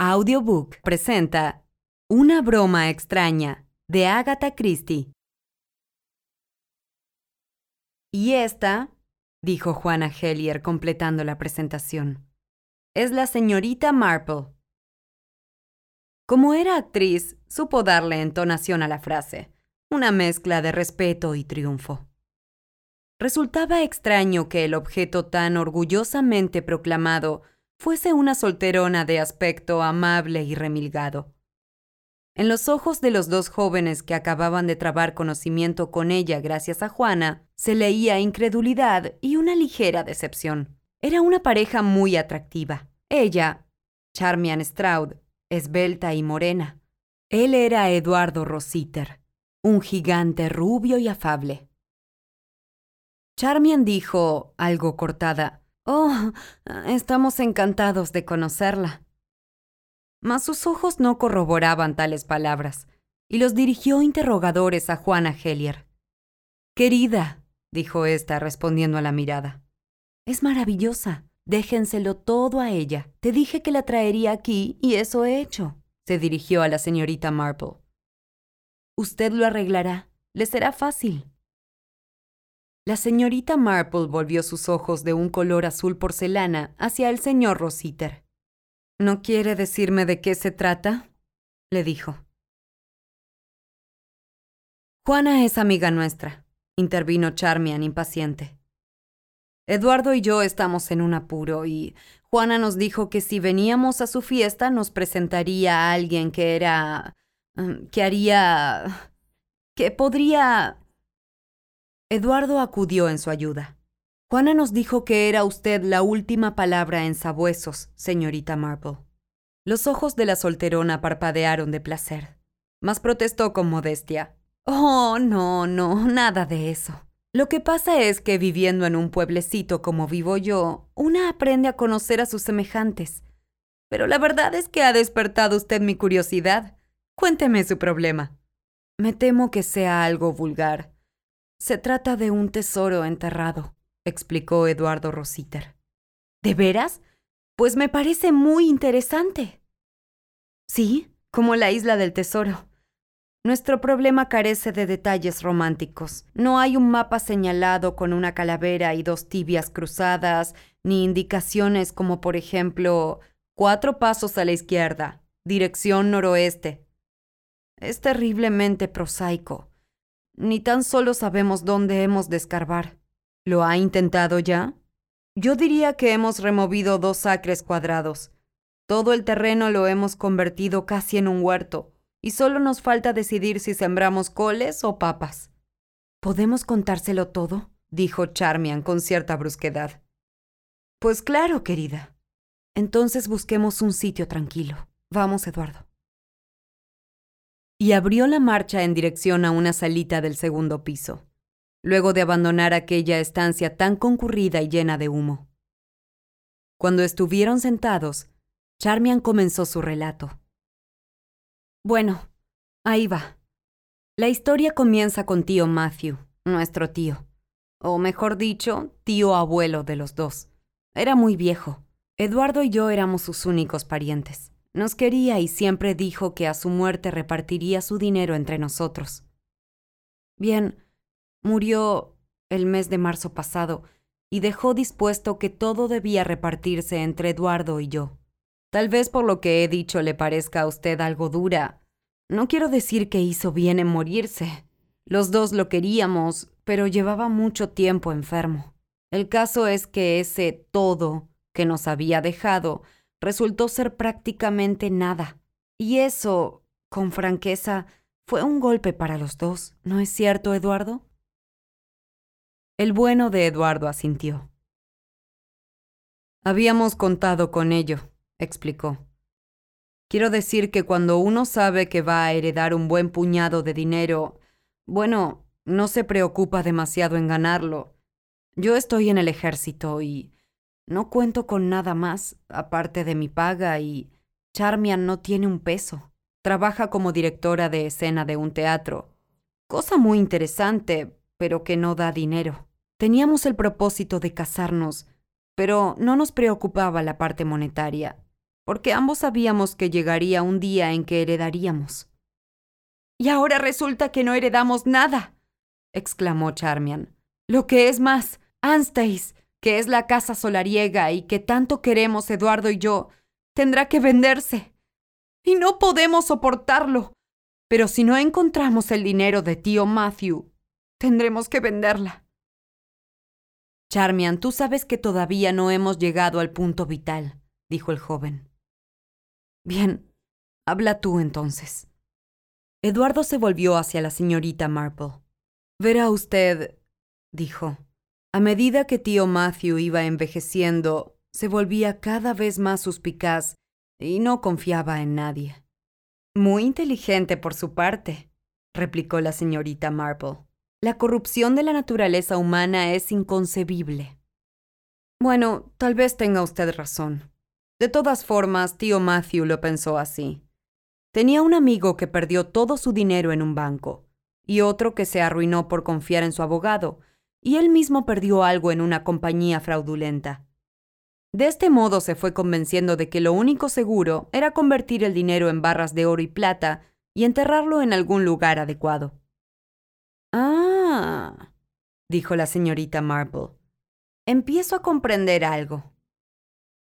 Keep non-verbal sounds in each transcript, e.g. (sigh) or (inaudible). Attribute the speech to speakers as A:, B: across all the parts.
A: Audiobook presenta Una broma extraña de Agatha Christie. Y esta, dijo Juana Hellier completando la presentación, es la señorita Marple. Como era actriz, supo darle entonación a la frase, una mezcla de respeto y triunfo. Resultaba extraño que el objeto tan orgullosamente proclamado fuese una solterona de aspecto amable y remilgado. En los ojos de los dos jóvenes que acababan de trabar conocimiento con ella gracias a Juana, se leía incredulidad y una ligera decepción. Era una pareja muy atractiva. Ella, Charmian Stroud, esbelta y morena. Él era Eduardo Rositer, un gigante rubio y afable. Charmian dijo, algo cortada, Oh, estamos encantados de conocerla. Mas sus ojos no corroboraban tales palabras, y los dirigió interrogadores a Juana Hellier. Querida, dijo ésta respondiendo a la mirada. Es maravillosa. Déjenselo todo a ella. Te dije que la traería aquí y eso he hecho. Se dirigió a la señorita Marple. Usted lo arreglará. Le será fácil. La señorita Marple volvió sus ojos de un color azul porcelana hacia el señor Rositer. ¿No quiere decirme de qué se trata? le dijo. Juana es amiga nuestra, intervino Charmian impaciente. Eduardo y yo estamos en un apuro y Juana nos dijo que si veníamos a su fiesta nos presentaría a alguien que era... Mm, que haría... que podría... Eduardo acudió en su ayuda. Juana nos dijo que era usted la última palabra en sabuesos, señorita Marple. Los ojos de la solterona parpadearon de placer, mas protestó con modestia. Oh, no, no, nada de eso. Lo que pasa es que viviendo en un pueblecito como vivo yo, una aprende a conocer a sus semejantes. Pero la verdad es que ha despertado usted mi curiosidad. Cuénteme su problema. Me temo que sea algo vulgar, se trata de un tesoro enterrado, explicó Eduardo Rositer. ¿De veras? Pues me parece muy interesante. Sí, como la isla del tesoro. Nuestro problema carece de detalles románticos. No hay un mapa señalado con una calavera y dos tibias cruzadas, ni indicaciones como por ejemplo cuatro pasos a la izquierda, dirección noroeste. Es terriblemente prosaico. Ni tan solo sabemos dónde hemos de escarbar. ¿Lo ha intentado ya? Yo diría que hemos removido dos acres cuadrados. Todo el terreno lo hemos convertido casi en un huerto, y solo nos falta decidir si sembramos coles o papas. ¿Podemos contárselo todo? dijo Charmian con cierta brusquedad. Pues claro, querida. Entonces busquemos un sitio tranquilo. Vamos, Eduardo y abrió la marcha en dirección a una salita del segundo piso, luego de abandonar aquella estancia tan concurrida y llena de humo. Cuando estuvieron sentados, Charmian comenzó su relato. Bueno, ahí va. La historia comienza con tío Matthew, nuestro tío, o mejor dicho, tío abuelo de los dos. Era muy viejo. Eduardo y yo éramos sus únicos parientes. Nos quería y siempre dijo que a su muerte repartiría su dinero entre nosotros. Bien, murió el mes de marzo pasado y dejó dispuesto que todo debía repartirse entre Eduardo y yo. Tal vez por lo que he dicho le parezca a usted algo dura. No quiero decir que hizo bien en morirse. Los dos lo queríamos, pero llevaba mucho tiempo enfermo. El caso es que ese todo que nos había dejado resultó ser prácticamente nada. Y eso, con franqueza, fue un golpe para los dos, ¿no es cierto, Eduardo? El bueno de Eduardo asintió. Habíamos contado con ello, explicó. Quiero decir que cuando uno sabe que va a heredar un buen puñado de dinero, bueno, no se preocupa demasiado en ganarlo. Yo estoy en el ejército y no cuento con nada más, aparte de mi paga, y Charmian no tiene un peso. Trabaja como directora de escena de un teatro. Cosa muy interesante, pero que no da dinero. Teníamos el propósito de casarnos, pero no nos preocupaba la parte monetaria. porque ambos sabíamos que llegaría un día en que heredaríamos. Y ahora resulta que no heredamos nada, exclamó Charmian. Lo que es más, Anstace, que es la casa solariega y que tanto queremos Eduardo y yo, tendrá que venderse. Y no podemos soportarlo. Pero si no encontramos el dinero de tío Matthew, tendremos que venderla. Charmian, tú sabes que todavía no hemos llegado al punto vital, dijo el joven. Bien, habla tú entonces. Eduardo se volvió hacia la señorita Marple. Verá usted, dijo. A medida que tío Matthew iba envejeciendo, se volvía cada vez más suspicaz y no confiaba en nadie. Muy inteligente por su parte, replicó la señorita Marple. La corrupción de la naturaleza humana es inconcebible. Bueno, tal vez tenga usted razón. De todas formas, tío Matthew lo pensó así. Tenía un amigo que perdió todo su dinero en un banco, y otro que se arruinó por confiar en su abogado, y él mismo perdió algo en una compañía fraudulenta. De este modo se fue convenciendo de que lo único seguro era convertir el dinero en barras de oro y plata y enterrarlo en algún lugar adecuado. Ah, dijo la señorita Marple. Empiezo a comprender algo.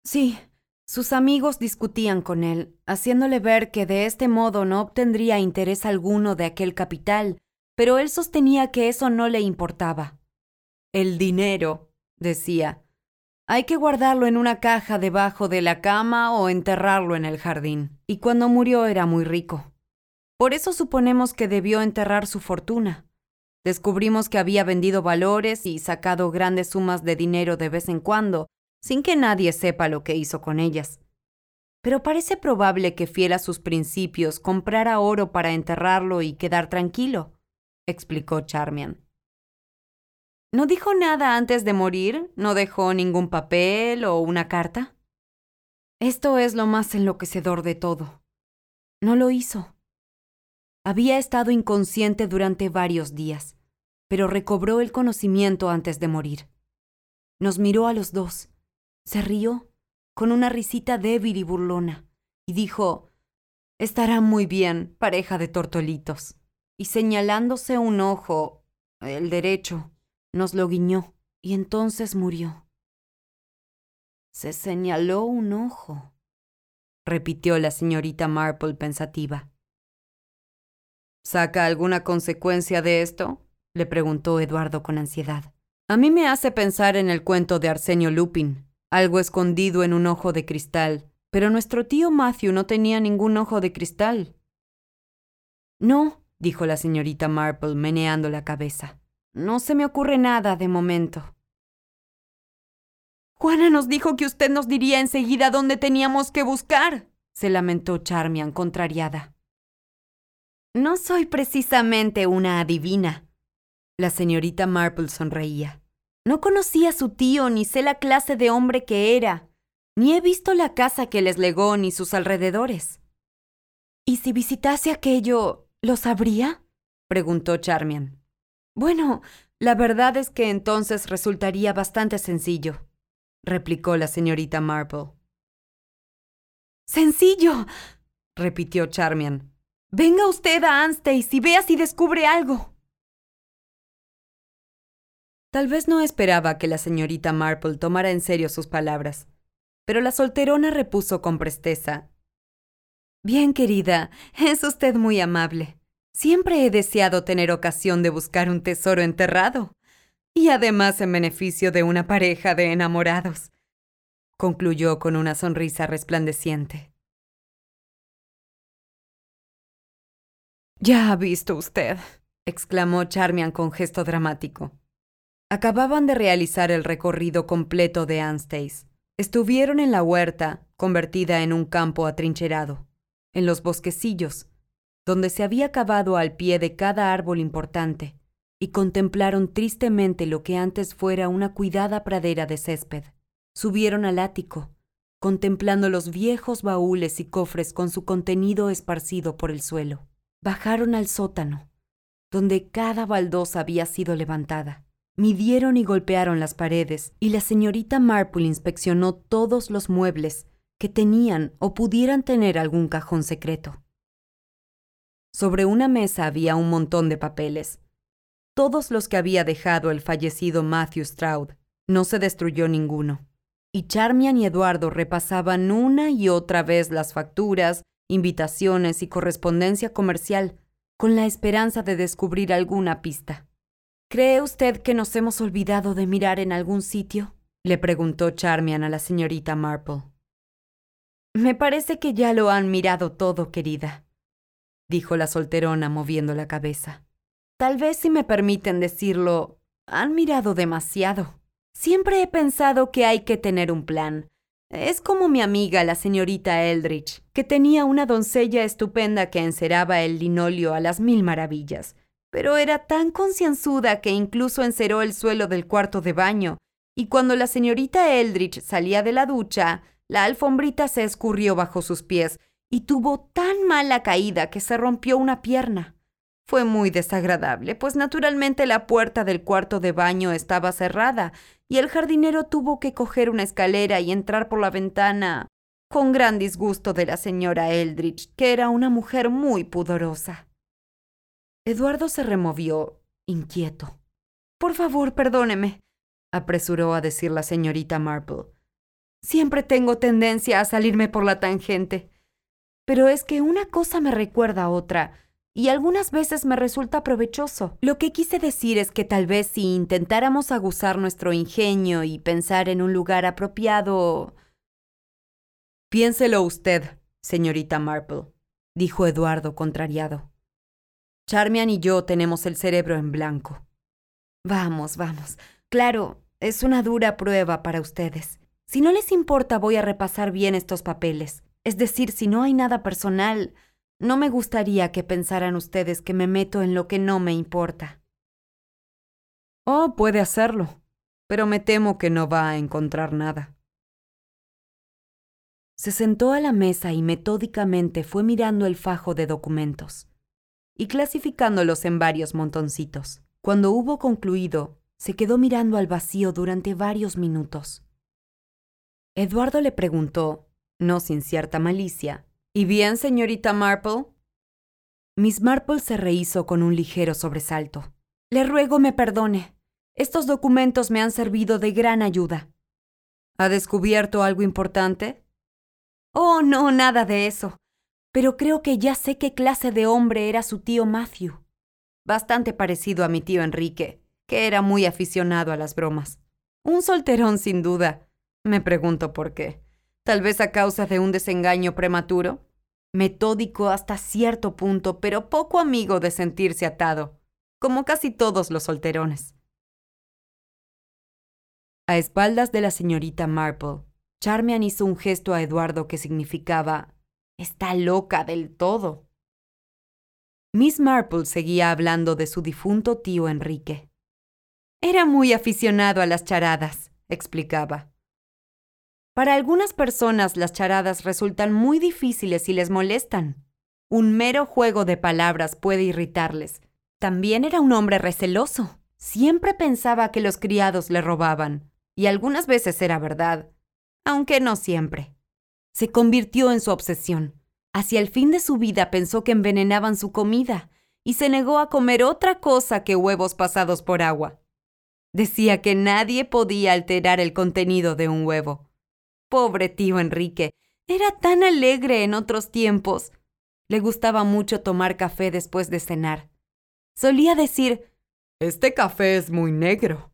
A: Sí, sus amigos discutían con él, haciéndole ver que de este modo no obtendría interés alguno de aquel capital, pero él sostenía que eso no le importaba. El dinero, decía, hay que guardarlo en una caja debajo de la cama o enterrarlo en el jardín. Y cuando murió era muy rico. Por eso suponemos que debió enterrar su fortuna. Descubrimos que había vendido valores y sacado grandes sumas de dinero de vez en cuando, sin que nadie sepa lo que hizo con ellas. Pero parece probable que, fiel a sus principios, comprara oro para enterrarlo y quedar tranquilo, explicó Charmian. ¿No dijo nada antes de morir? ¿No dejó ningún papel o una carta? Esto es lo más enloquecedor de todo. No lo hizo. Había estado inconsciente durante varios días, pero recobró el conocimiento antes de morir. Nos miró a los dos se rió, con una risita débil y burlona, y dijo, Estará muy bien, pareja de tortolitos. Y señalándose un ojo, el derecho, nos lo guiñó, y entonces murió. Se señaló un ojo, repitió la señorita Marple pensativa. ¿Saca alguna consecuencia de esto? le preguntó Eduardo con ansiedad. A mí me hace pensar en el cuento de Arsenio Lupin, algo escondido en un ojo de cristal, pero nuestro tío Matthew no tenía ningún ojo de cristal. No, dijo la señorita Marple, meneando la cabeza. No se me ocurre nada de momento. Juana nos dijo que usted nos diría enseguida dónde teníamos que buscar, se lamentó Charmian, contrariada. No soy precisamente una adivina. La señorita Marple sonreía. No conocí a su tío ni sé la clase de hombre que era, ni he visto la casa que les legó ni sus alrededores. ¿Y si visitase aquello, lo sabría? preguntó Charmian. Bueno, la verdad es que entonces resultaría bastante sencillo, replicó la señorita Marple. ¡Sencillo! repitió Charmian. Venga usted a Anstey y vea si descubre algo. Tal vez no esperaba que la señorita Marple tomara en serio sus palabras, pero la solterona repuso con presteza. Bien, querida, es usted muy amable. Siempre he deseado tener ocasión de buscar un tesoro enterrado, y además en beneficio de una pareja de enamorados, concluyó con una sonrisa resplandeciente. Ya ha visto usted, exclamó Charmian con gesto dramático. Acababan de realizar el recorrido completo de Anstey's. Estuvieron en la huerta, convertida en un campo atrincherado, en los bosquecillos, donde se había cavado al pie de cada árbol importante, y contemplaron tristemente lo que antes fuera una cuidada pradera de césped. Subieron al ático, contemplando los viejos baúles y cofres con su contenido esparcido por el suelo. Bajaron al sótano, donde cada baldosa había sido levantada. Midieron y golpearon las paredes, y la señorita Marple inspeccionó todos los muebles que tenían o pudieran tener algún cajón secreto. Sobre una mesa había un montón de papeles, todos los que había dejado el fallecido Matthew Stroud. No se destruyó ninguno. Y Charmian y Eduardo repasaban una y otra vez las facturas, invitaciones y correspondencia comercial, con la esperanza de descubrir alguna pista. ¿Cree usted que nos hemos olvidado de mirar en algún sitio? le preguntó Charmian a la señorita Marple. Me parece que ya lo han mirado todo, querida, dijo la solterona moviendo la cabeza. Tal vez si me permiten decirlo, han mirado demasiado. Siempre he pensado que hay que tener un plan. Es como mi amiga, la señorita Eldridge, que tenía una doncella estupenda que enceraba el linolio a las mil maravillas, pero era tan concienzuda que incluso enceró el suelo del cuarto de baño, y cuando la señorita Eldridge salía de la ducha, la alfombrita se escurrió bajo sus pies y tuvo tan mala caída que se rompió una pierna. Fue muy desagradable, pues naturalmente la puerta del cuarto de baño estaba cerrada y el jardinero tuvo que coger una escalera y entrar por la ventana, con gran disgusto de la señora Eldridge, que era una mujer muy pudorosa. Eduardo se removió, inquieto. Por favor, perdóneme, apresuró a decir la señorita Marple. Siempre tengo tendencia a salirme por la tangente. Pero es que una cosa me recuerda a otra y algunas veces me resulta provechoso. Lo que quise decir es que tal vez si intentáramos aguzar nuestro ingenio y pensar en un lugar apropiado... Piénselo usted, señorita Marple, dijo Eduardo contrariado. Charmian y yo tenemos el cerebro en blanco. Vamos, vamos. Claro, es una dura prueba para ustedes. Si no les importa, voy a repasar bien estos papeles. Es decir, si no hay nada personal, no me gustaría que pensaran ustedes que me meto en lo que no me importa. Oh, puede hacerlo, pero me temo que no va a encontrar nada. Se sentó a la mesa y metódicamente fue mirando el fajo de documentos y clasificándolos en varios montoncitos. Cuando hubo concluido, se quedó mirando al vacío durante varios minutos. Eduardo le preguntó, no sin cierta malicia, ¿Y bien, señorita Marple? Miss Marple se rehizo con un ligero sobresalto. Le ruego me perdone. Estos documentos me han servido de gran ayuda. ¿Ha descubierto algo importante? Oh, no, nada de eso. Pero creo que ya sé qué clase de hombre era su tío Matthew. Bastante parecido a mi tío Enrique, que era muy aficionado a las bromas. Un solterón, sin duda. Me pregunto por qué. Tal vez a causa de un desengaño prematuro. Metódico hasta cierto punto, pero poco amigo de sentirse atado, como casi todos los solterones. A espaldas de la señorita Marple, Charmian hizo un gesto a Eduardo que significaba Está loca del todo. Miss Marple seguía hablando de su difunto tío Enrique. Era muy aficionado a las charadas, explicaba. Para algunas personas las charadas resultan muy difíciles y les molestan. Un mero juego de palabras puede irritarles. También era un hombre receloso. Siempre pensaba que los criados le robaban. Y algunas veces era verdad, aunque no siempre. Se convirtió en su obsesión. Hacia el fin de su vida pensó que envenenaban su comida y se negó a comer otra cosa que huevos pasados por agua. Decía que nadie podía alterar el contenido de un huevo. Pobre tío Enrique. Era tan alegre en otros tiempos. Le gustaba mucho tomar café después de cenar. Solía decir, Este café es muy negro.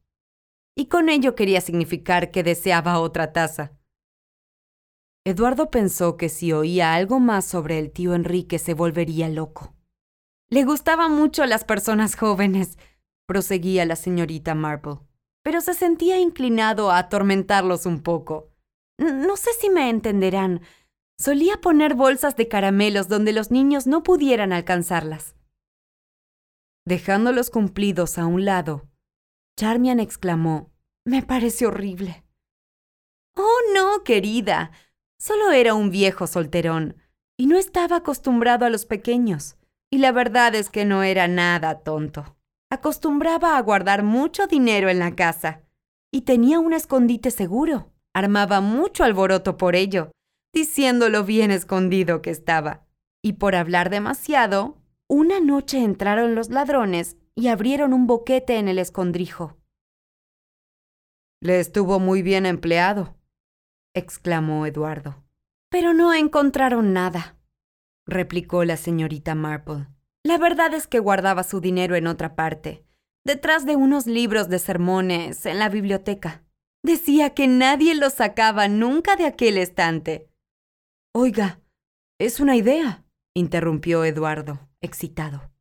A: Y con ello quería significar que deseaba otra taza. Eduardo pensó que si oía algo más sobre el tío Enrique se volvería loco. Le gustaban mucho las personas jóvenes, proseguía la señorita Marple, pero se sentía inclinado a atormentarlos un poco. No sé si me entenderán. Solía poner bolsas de caramelos donde los niños no pudieran alcanzarlas. Dejando los cumplidos a un lado, Charmian exclamó, Me parece horrible. Oh, no, querida. Solo era un viejo solterón, y no estaba acostumbrado a los pequeños. Y la verdad es que no era nada tonto. Acostumbraba a guardar mucho dinero en la casa, y tenía un escondite seguro. Armaba mucho alboroto por ello. diciendo lo bien escondido que estaba. Y por hablar demasiado, una noche entraron los ladrones y abrieron un boquete en el escondrijo. Le estuvo muy bien empleado, exclamó Eduardo. Pero no encontraron nada, replicó la señorita Marple. La verdad es que guardaba su dinero en otra parte, detrás de unos libros de sermones en la biblioteca. Decía que nadie los sacaba nunca de aquel estante. Oiga, es una idea, interrumpió Eduardo, excitado.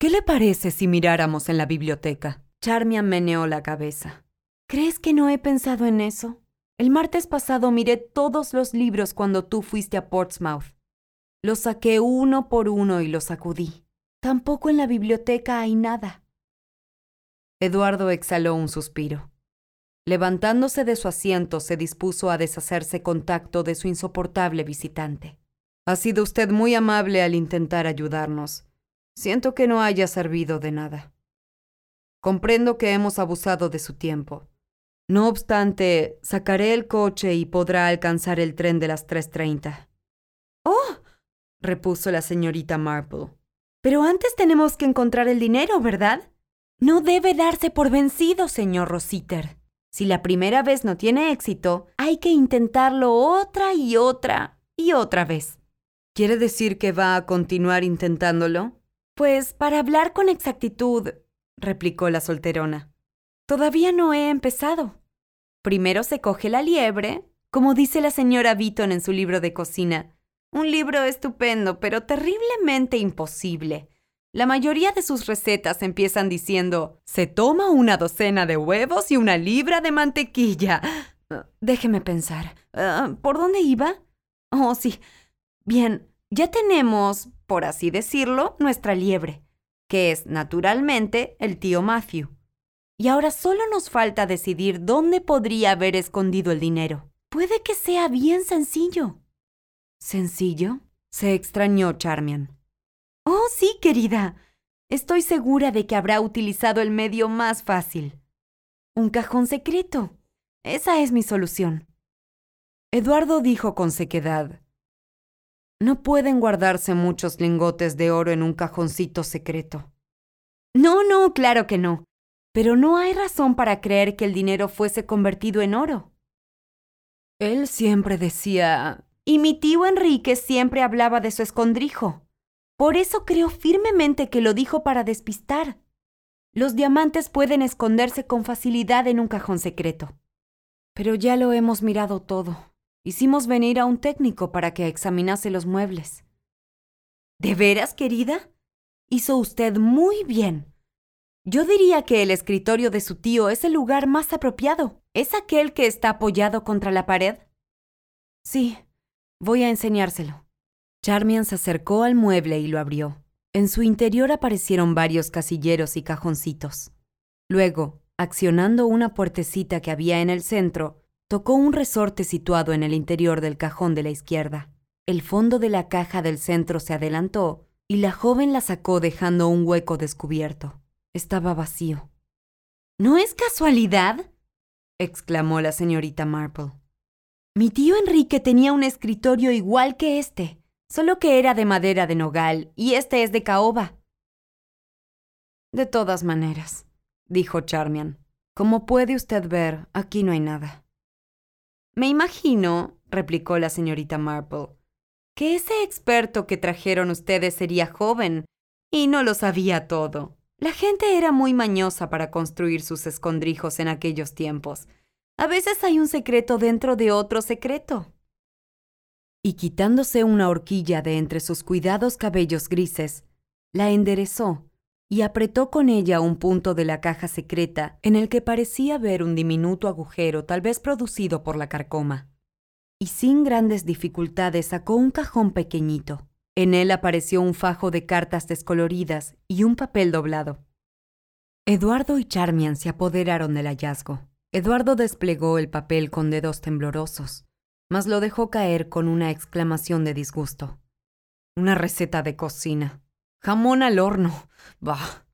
A: ¿Qué le parece si miráramos en la biblioteca? Charmian meneó la cabeza. ¿Crees que no he pensado en eso? El martes pasado miré todos los libros cuando tú fuiste a Portsmouth. Los saqué uno por uno y los sacudí. Tampoco en la biblioteca hay nada. Eduardo exhaló un suspiro. Levantándose de su asiento, se dispuso a deshacerse con tacto de su insoportable visitante. Ha sido usted muy amable al intentar ayudarnos. Siento que no haya servido de nada. Comprendo que hemos abusado de su tiempo. No obstante, sacaré el coche y podrá alcanzar el tren de las 3.30. ¡Oh! repuso la señorita Marple. Pero antes tenemos que encontrar el dinero, ¿verdad? No debe darse por vencido, señor Rositer. Si la primera vez no tiene éxito, hay que intentarlo otra y otra y otra vez. ¿Quiere decir que va a continuar intentándolo? Pues para hablar con exactitud, replicó la solterona. Todavía no he empezado. Primero se coge la liebre, como dice la señora Beaton en su libro de cocina. Un libro estupendo, pero terriblemente imposible. La mayoría de sus recetas empiezan diciendo, se toma una docena de huevos y una libra de mantequilla. Ah, déjeme pensar. Ah, ¿Por dónde iba? Oh, sí. Bien, ya tenemos, por así decirlo, nuestra liebre, que es, naturalmente, el tío Matthew. Y ahora solo nos falta decidir dónde podría haber escondido el dinero. Puede que sea bien sencillo. ¿Sencillo? se extrañó Charmian. Oh, sí, querida. Estoy segura de que habrá utilizado el medio más fácil. Un cajón secreto. Esa es mi solución. Eduardo dijo con sequedad. No pueden guardarse muchos lingotes de oro en un cajoncito secreto. No, no, claro que no. Pero no hay razón para creer que el dinero fuese convertido en oro. Él siempre decía... Y mi tío Enrique siempre hablaba de su escondrijo. Por eso creo firmemente que lo dijo para despistar. Los diamantes pueden esconderse con facilidad en un cajón secreto. Pero ya lo hemos mirado todo. Hicimos venir a un técnico para que examinase los muebles. ¿De veras, querida? Hizo usted muy bien. Yo diría que el escritorio de su tío es el lugar más apropiado. ¿Es aquel que está apoyado contra la pared? Sí, voy a enseñárselo. Charmian se acercó al mueble y lo abrió. En su interior aparecieron varios casilleros y cajoncitos. Luego, accionando una puertecita que había en el centro, tocó un resorte situado en el interior del cajón de la izquierda. El fondo de la caja del centro se adelantó y la joven la sacó dejando un hueco descubierto. Estaba vacío. ¿No es casualidad? exclamó la señorita Marple. Mi tío Enrique tenía un escritorio igual que este, solo que era de madera de nogal y este es de caoba. De todas maneras, dijo Charmian, como puede usted ver, aquí no hay nada. Me imagino, replicó la señorita Marple, que ese experto que trajeron ustedes sería joven y no lo sabía todo. La gente era muy mañosa para construir sus escondrijos en aquellos tiempos. A veces hay un secreto dentro de otro secreto. Y quitándose una horquilla de entre sus cuidados cabellos grises, la enderezó y apretó con ella un punto de la caja secreta en el que parecía ver un diminuto agujero tal vez producido por la carcoma. Y sin grandes dificultades sacó un cajón pequeñito. En él apareció un fajo de cartas descoloridas y un papel doblado. Eduardo y Charmian se apoderaron del hallazgo. Eduardo desplegó el papel con dedos temblorosos, mas lo dejó caer con una exclamación de disgusto. Una receta de cocina. Jamón al horno. Bah.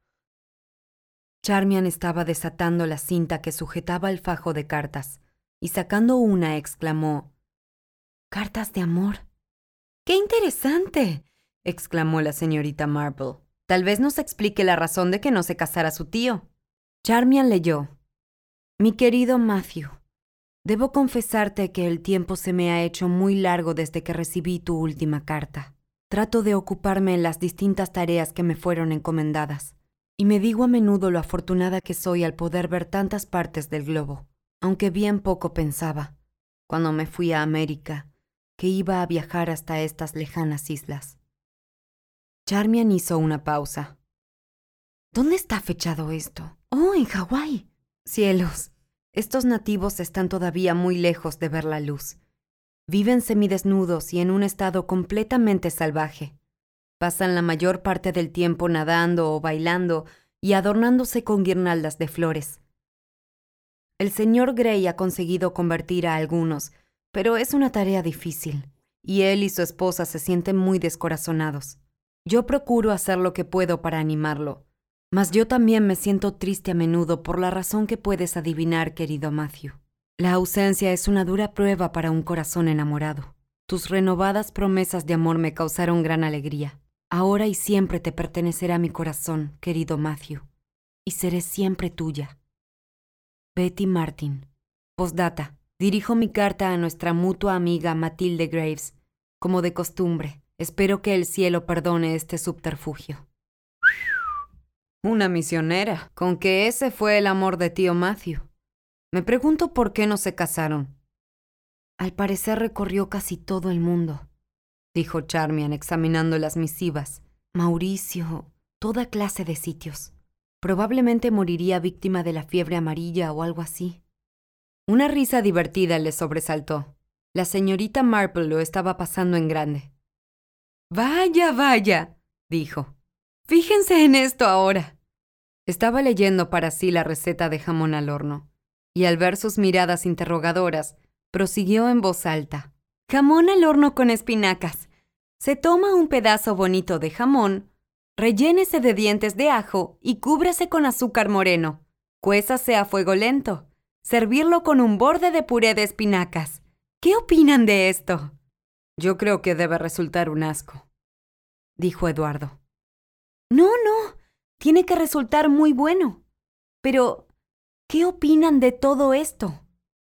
A: Charmian estaba desatando la cinta que sujetaba el fajo de cartas, y sacando una exclamó Cartas de amor. ¡Qué interesante! exclamó la señorita Marple. Tal vez nos explique la razón de que no se casara su tío. Charmian leyó. Mi querido Matthew, debo confesarte que el tiempo se me ha hecho muy largo desde que recibí tu última carta. Trato de ocuparme en las distintas tareas que me fueron encomendadas, y me digo a menudo lo afortunada que soy al poder ver tantas partes del globo, aunque bien poco pensaba, cuando me fui a América, que iba a viajar hasta estas lejanas islas. Charmian hizo una pausa. ¿Dónde está fechado esto? Oh, en Hawái. Cielos, estos nativos están todavía muy lejos de ver la luz. Viven semidesnudos y en un estado completamente salvaje. Pasan la mayor parte del tiempo nadando o bailando y adornándose con guirnaldas de flores. El señor Gray ha conseguido convertir a algunos, pero es una tarea difícil, y él y su esposa se sienten muy descorazonados. Yo procuro hacer lo que puedo para animarlo, mas yo también me siento triste a menudo por la razón que puedes adivinar, querido Matthew. La ausencia es una dura prueba para un corazón enamorado. Tus renovadas promesas de amor me causaron gran alegría. Ahora y siempre te pertenecerá mi corazón, querido Matthew, y seré siempre tuya. Betty Martin. Postdata. Dirijo mi carta a nuestra mutua amiga Matilde Graves, como de costumbre. Espero que el cielo perdone este subterfugio. Una misionera, con que ese fue el amor de tío Matthew. Me pregunto por qué no se casaron. Al parecer recorrió casi todo el mundo, dijo Charmian examinando las misivas. Mauricio, toda clase de sitios. Probablemente moriría víctima de la fiebre amarilla o algo así. Una risa divertida le sobresaltó. La señorita Marple lo estaba pasando en grande. Vaya, vaya, dijo. Fíjense en esto ahora. Estaba leyendo para sí la receta de jamón al horno, y al ver sus miradas interrogadoras, prosiguió en voz alta. Jamón al horno con espinacas. Se toma un pedazo bonito de jamón, rellénese de dientes de ajo y cúbrase con azúcar moreno. Cuésase a fuego lento. Servirlo con un borde de puré de espinacas. ¿Qué opinan de esto? Yo creo que debe resultar un asco, dijo Eduardo. No, no, tiene que resultar muy bueno. Pero, ¿qué opinan de todo esto?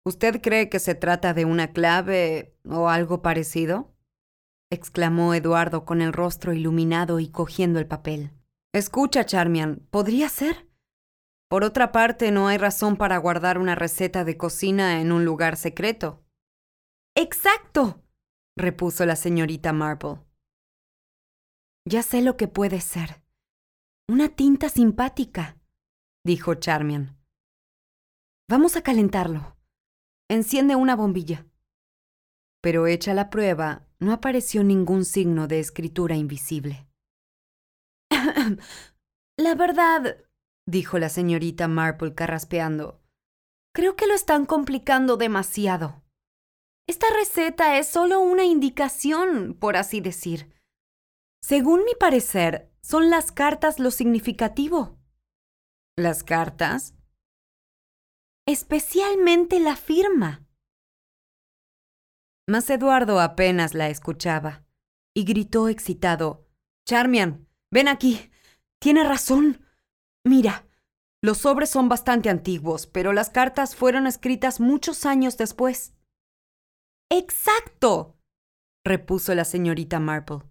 A: ¿Usted cree que se trata de una clave o algo parecido? exclamó Eduardo con el rostro iluminado y cogiendo el papel. Escucha, Charmian, ¿podría ser? Por otra parte, no hay razón para guardar una receta de cocina en un lugar secreto. Exacto, repuso la señorita Marple. Ya sé lo que puede ser. Una tinta simpática, dijo Charmian. Vamos a calentarlo. Enciende una bombilla. Pero hecha la prueba, no apareció ningún signo de escritura invisible. (coughs) la verdad, dijo la señorita Marple carraspeando, creo que lo están complicando demasiado. Esta receta es solo una indicación, por así decir. Según mi parecer, son las cartas lo significativo. ¿Las cartas? Especialmente la firma. Mas Eduardo apenas la escuchaba y gritó excitado. Charmian, ven aquí. Tiene razón. Mira, los sobres son bastante antiguos, pero las cartas fueron escritas muchos años después. Exacto, repuso la señorita Marple.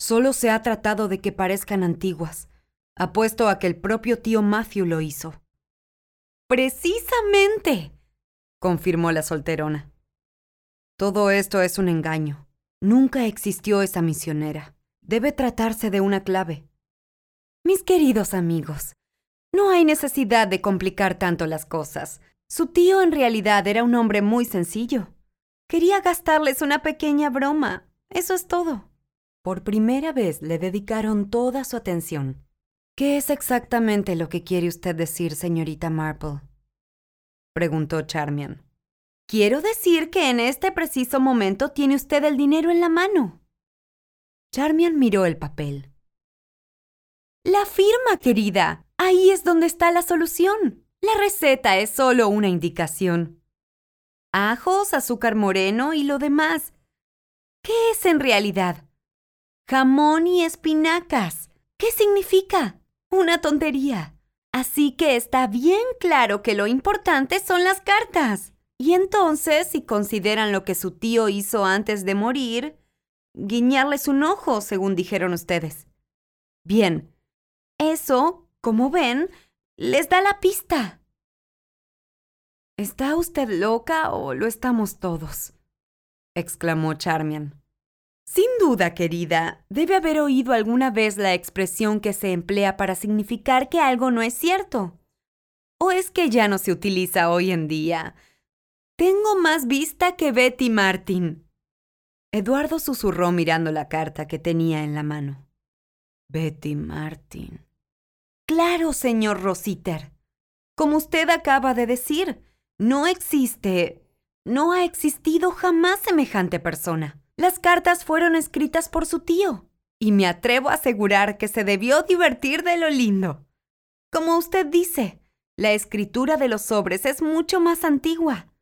A: Solo se ha tratado de que parezcan antiguas. Apuesto a que el propio tío Matthew lo hizo. Precisamente, confirmó la solterona. Todo esto es un engaño. Nunca existió esa misionera. Debe tratarse de una clave. Mis queridos amigos, no hay necesidad de complicar tanto las cosas. Su tío en realidad era un hombre muy sencillo. Quería gastarles una pequeña broma. Eso es todo. Por primera vez le dedicaron toda su atención. ¿Qué es exactamente lo que quiere usted decir, señorita Marple? preguntó Charmian. Quiero decir que en este preciso momento tiene usted el dinero en la mano. Charmian miró el papel. La firma, querida. Ahí es donde está la solución. La receta es solo una indicación. ajos, azúcar moreno y lo demás. ¿Qué es en realidad? Jamón y espinacas. ¿Qué significa? Una tontería. Así que está bien claro que lo importante son las cartas. Y entonces, si consideran lo que su tío hizo antes de morir, guiñarles un ojo, según dijeron ustedes. Bien, eso, como ven, les da la pista. ¿Está usted loca o lo estamos todos? exclamó Charmian. Sin duda, querida, debe haber oído alguna vez la expresión que se emplea para significar que algo no es cierto. ¿O es que ya no se utiliza hoy en día? Tengo más vista que Betty Martin. Eduardo susurró mirando la carta que tenía en la mano. Betty Martin. Claro, señor Rositer. Como usted acaba de decir, no existe, no ha existido jamás semejante persona. Las cartas fueron escritas por su tío, y me atrevo a asegurar que se debió divertir de lo lindo. Como usted dice, la escritura de los sobres es mucho más antigua.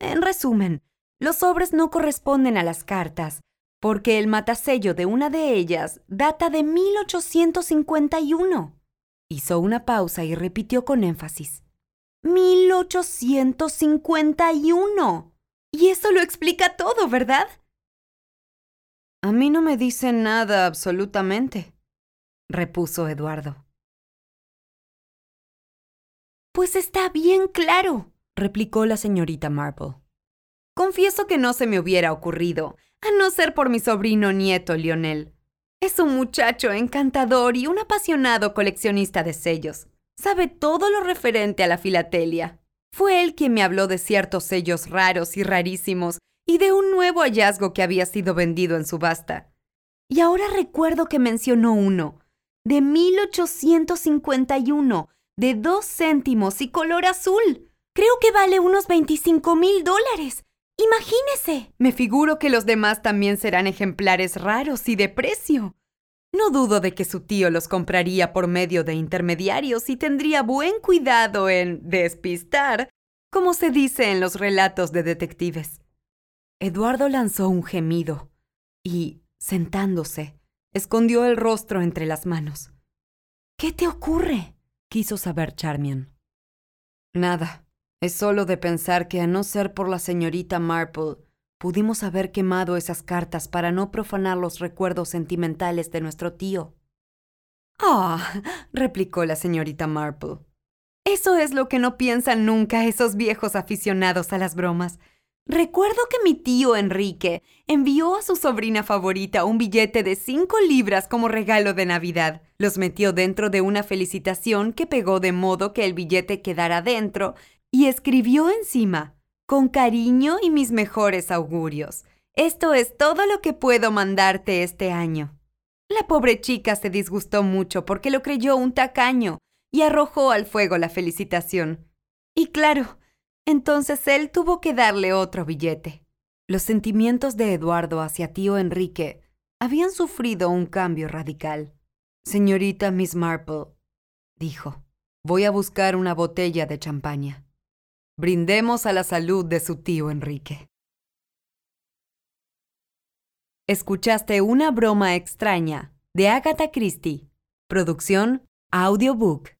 A: En resumen, los sobres no corresponden a las cartas, porque el matasello de una de ellas data de 1851. Hizo una pausa y repitió con énfasis. 1851. Y eso lo explica todo, ¿verdad? A mí no me dice nada absolutamente, repuso Eduardo. Pues está bien claro, replicó la señorita Marple. Confieso que no se me hubiera ocurrido, a no ser por mi sobrino nieto Lionel. Es un muchacho encantador y un apasionado coleccionista de sellos. Sabe todo lo referente a la filatelia. Fue él quien me habló de ciertos sellos raros y rarísimos y de un nuevo hallazgo que había sido vendido en subasta. Y ahora recuerdo que mencionó uno, de 1851, de dos céntimos y color azul. Creo que vale unos 25 mil dólares. Imagínese. Me figuro que los demás también serán ejemplares raros y de precio. No dudo de que su tío los compraría por medio de intermediarios y tendría buen cuidado en despistar, como se dice en los relatos de detectives. Eduardo lanzó un gemido y, sentándose, escondió el rostro entre las manos. ¿Qué te ocurre? quiso saber Charmian. Nada, es solo de pensar que a no ser por la señorita Marple, pudimos haber quemado esas cartas para no profanar los recuerdos sentimentales de nuestro tío. Ah, replicó la señorita Marple. Eso es lo que no piensan nunca esos viejos aficionados a las bromas. Recuerdo que mi tío Enrique envió a su sobrina favorita un billete de cinco libras como regalo de Navidad. Los metió dentro de una felicitación que pegó de modo que el billete quedara dentro y escribió encima, con cariño y mis mejores augurios. Esto es todo lo que puedo mandarte este año. La pobre chica se disgustó mucho porque lo creyó un tacaño y arrojó al fuego la felicitación. Y claro, entonces él tuvo que darle otro billete. Los sentimientos de Eduardo hacia tío Enrique habían sufrido un cambio radical. Señorita Miss Marple, dijo, voy a buscar una botella de champaña. Brindemos a la salud de su tío Enrique. Escuchaste una broma extraña de Agatha Christie. Producción Audiobook.